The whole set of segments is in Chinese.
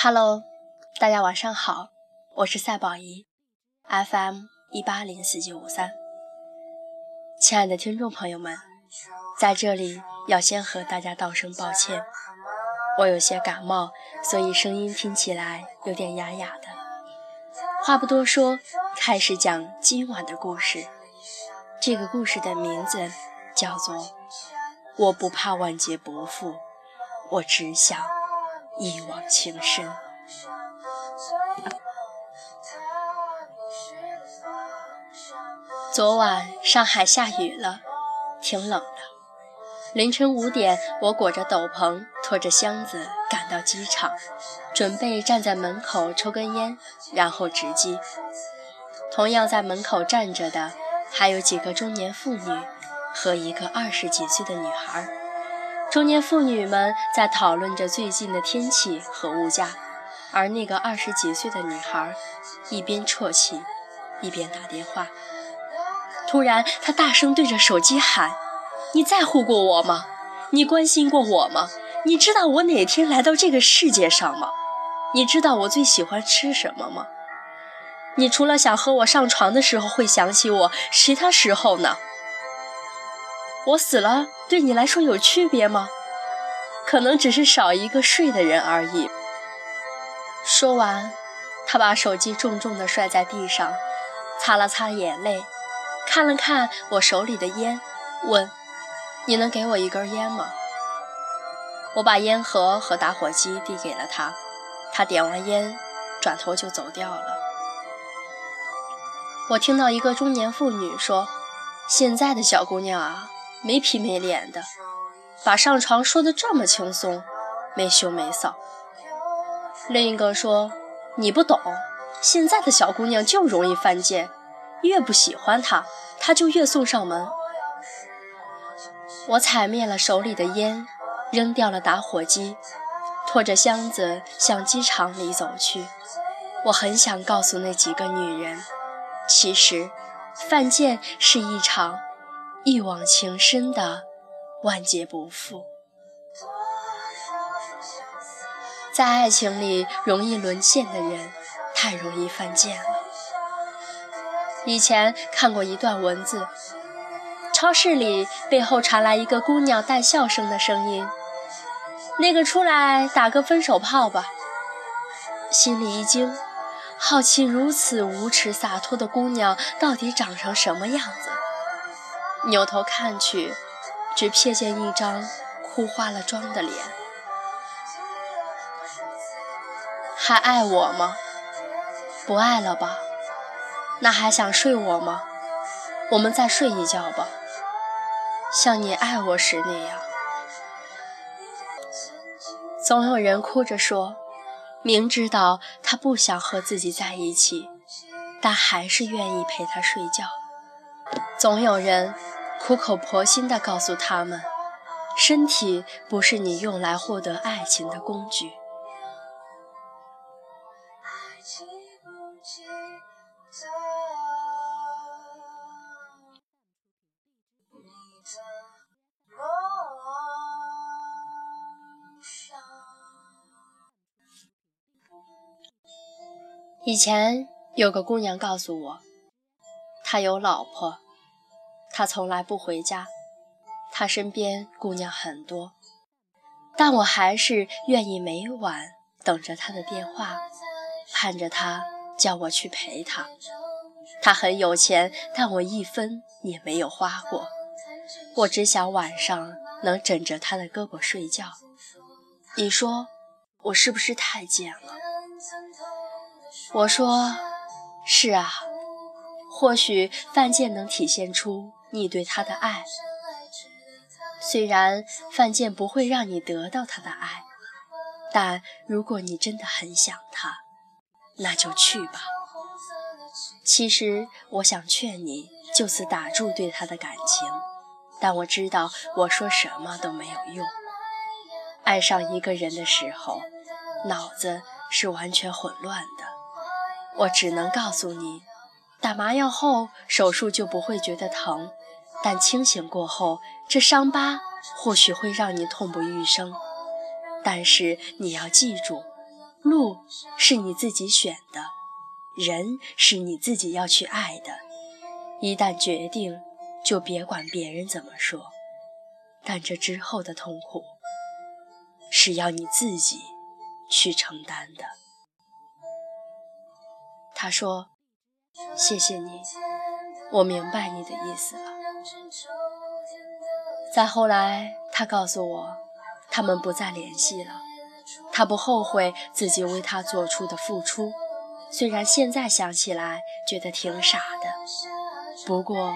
Hello，大家晚上好，我是赛宝仪，FM 一八零四九五三。亲爱的听众朋友们，在这里要先和大家道声抱歉，我有些感冒，所以声音听起来有点哑哑的。话不多说，开始讲今晚的故事。这个故事的名字叫做《我不怕万劫不复，我只想》。一往情深。昨晚上海下雨了，挺冷的。凌晨五点，我裹着斗篷，拖着箱子赶到机场，准备站在门口抽根烟，然后值机。同样在门口站着的，还有几个中年妇女和一个二十几岁的女孩。中年妇女们在讨论着最近的天气和物价，而那个二十几岁的女孩一边啜泣，一边打电话。突然，她大声对着手机喊：“你在乎过我吗？你关心过我吗？你知道我哪天来到这个世界上吗？你知道我最喜欢吃什么吗？你除了想和我上床的时候会想起我，其他时候呢？”我死了，对你来说有区别吗？可能只是少一个睡的人而已。说完，他把手机重重地摔在地上，擦了擦眼泪，看了看我手里的烟，问：“你能给我一根烟吗？”我把烟盒和打火机递给了他，他点完烟，转头就走掉了。我听到一个中年妇女说：“现在的小姑娘啊。”没皮没脸的，把上床说的这么轻松，没羞没臊。另一个说：“你不懂，现在的小姑娘就容易犯贱，越不喜欢她，她就越送上门。”我踩灭了手里的烟，扔掉了打火机，拖着箱子向机场里走去。我很想告诉那几个女人，其实，犯贱是一场。一往情深的万劫不复，在爱情里容易沦陷的人，太容易犯贱了。以前看过一段文字，超市里背后传来一个姑娘带笑声的声音：“那个出来打个分手炮吧。”心里一惊，好奇如此无耻洒脱的姑娘到底长成什么样子。扭头看去，只瞥见一张哭花了妆的脸。还爱我吗？不爱了吧？那还想睡我吗？我们再睡一觉吧，像你爱我时那样。总有人哭着说，明知道他不想和自己在一起，但还是愿意陪他睡觉。总有人苦口婆心地告诉他们：身体不是你用来获得爱情的工具。以前有个姑娘告诉我，她有老婆。他从来不回家，他身边姑娘很多，但我还是愿意每晚等着他的电话，盼着他叫我去陪他。他很有钱，但我一分也没有花过。我只想晚上能枕着他的胳膊睡觉。你说我是不是太贱了？我说是啊，或许犯贱能体现出。你对他的爱，虽然犯贱不会让你得到他的爱，但如果你真的很想他，那就去吧。其实我想劝你就此打住对他的感情，但我知道我说什么都没有用。爱上一个人的时候，脑子是完全混乱的。我只能告诉你。打麻药后，手术就不会觉得疼，但清醒过后，这伤疤或许会让你痛不欲生。但是你要记住，路是你自己选的，人是你自己要去爱的。一旦决定，就别管别人怎么说。但这之后的痛苦，是要你自己去承担的。他说：“谢谢你，我明白你的意思了。”再后来，他告诉我，他们不再联系了。他不后悔自己为他做出的付出，虽然现在想起来觉得挺傻的，不过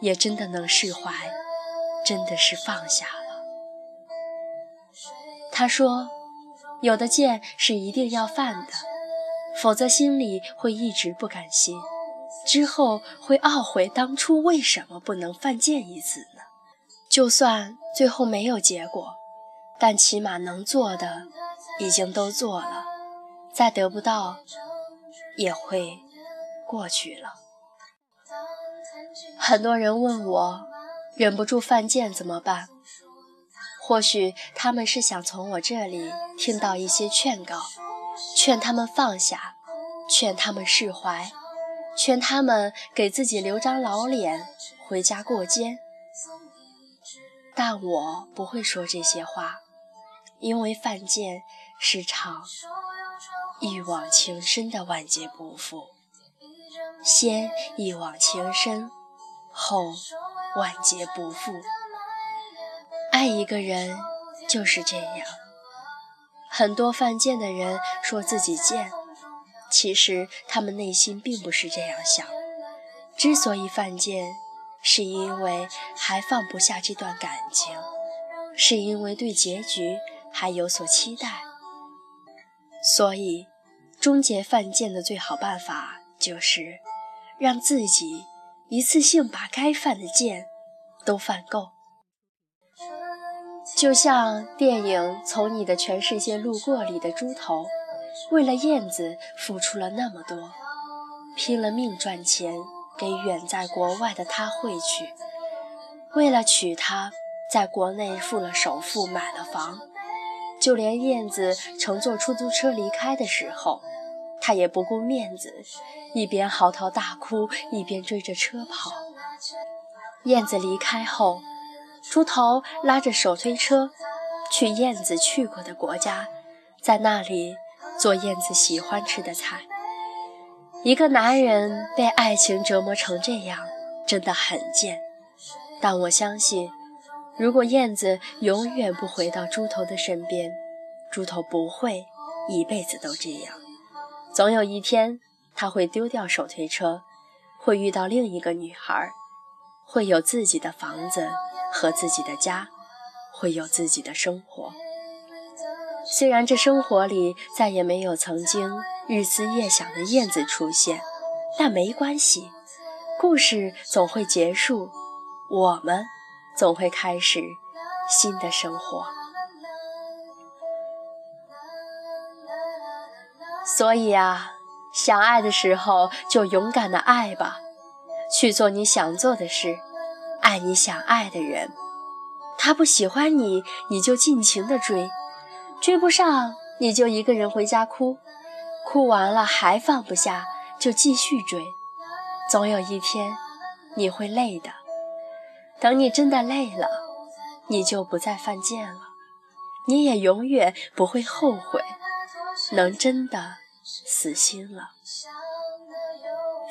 也真的能释怀，真的是放下了。他说：“有的剑是一定要犯的，否则心里会一直不甘心，之后会懊悔当初为什么不能犯贱一次呢？就算最后没有结果，但起码能做的。”已经都做了，再得不到也会过去了。很多人问我，忍不住犯贱怎么办？或许他们是想从我这里听到一些劝告，劝他们放下，劝他们释怀，劝他们给自己留张老脸，回家过肩。但我不会说这些话，因为犯贱。是场一往情深的万劫不复，先一往情深，后万劫不复。爱一个人就是这样。很多犯贱的人说自己贱，其实他们内心并不是这样想。之所以犯贱，是因为还放不下这段感情，是因为对结局还有所期待。所以，终结犯贱的最好办法就是让自己一次性把该犯的贱都犯够。就像电影《从你的全世界路过》里的猪头，为了燕子付出了那么多，拼了命赚钱给远在国外的他汇去，为了娶她，在国内付了首付买了房。就连燕子乘坐出租车离开的时候，他也不顾面子，一边嚎啕大哭，一边追着车跑。燕子离开后，猪头拉着手推车去燕子去过的国家，在那里做燕子喜欢吃的菜。一个男人被爱情折磨成这样，真的很贱。但我相信。如果燕子永远不回到猪头的身边，猪头不会一辈子都这样。总有一天，他会丢掉手推车，会遇到另一个女孩，会有自己的房子和自己的家，会有自己的生活。虽然这生活里再也没有曾经日思夜想的燕子出现，但没关系，故事总会结束。我们。总会开始新的生活，所以啊，想爱的时候就勇敢的爱吧，去做你想做的事，爱你想爱的人。他不喜欢你，你就尽情的追，追不上你就一个人回家哭，哭完了还放不下，就继续追，总有一天你会累的。等你真的累了，你就不再犯贱了，你也永远不会后悔，能真的死心了。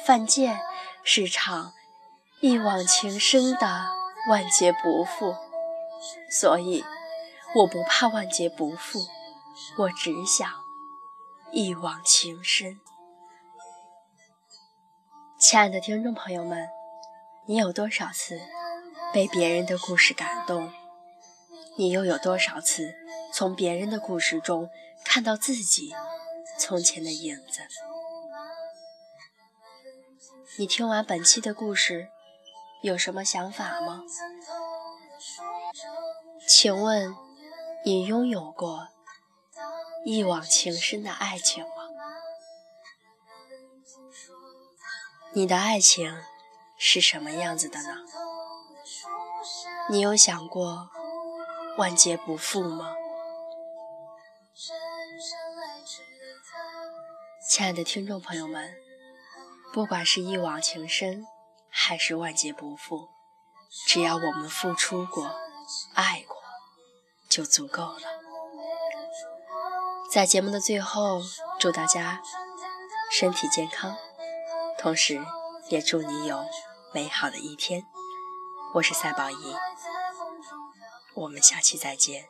犯贱是场一往情深的万劫不复，所以我不怕万劫不复，我只想一往情深。亲爱的听众朋友们，你有多少次？被别人的故事感动，你又有多少次从别人的故事中看到自己从前的影子？你听完本期的故事，有什么想法吗？请问，你拥有过一往情深的爱情吗？你的爱情是什么样子的呢？你有想过万劫不复吗？亲爱的听众朋友们，不管是一往情深，还是万劫不复，只要我们付出过、爱过，就足够了。在节目的最后，祝大家身体健康，同时也祝你有美好的一天。我是赛宝仪，我们下期再见。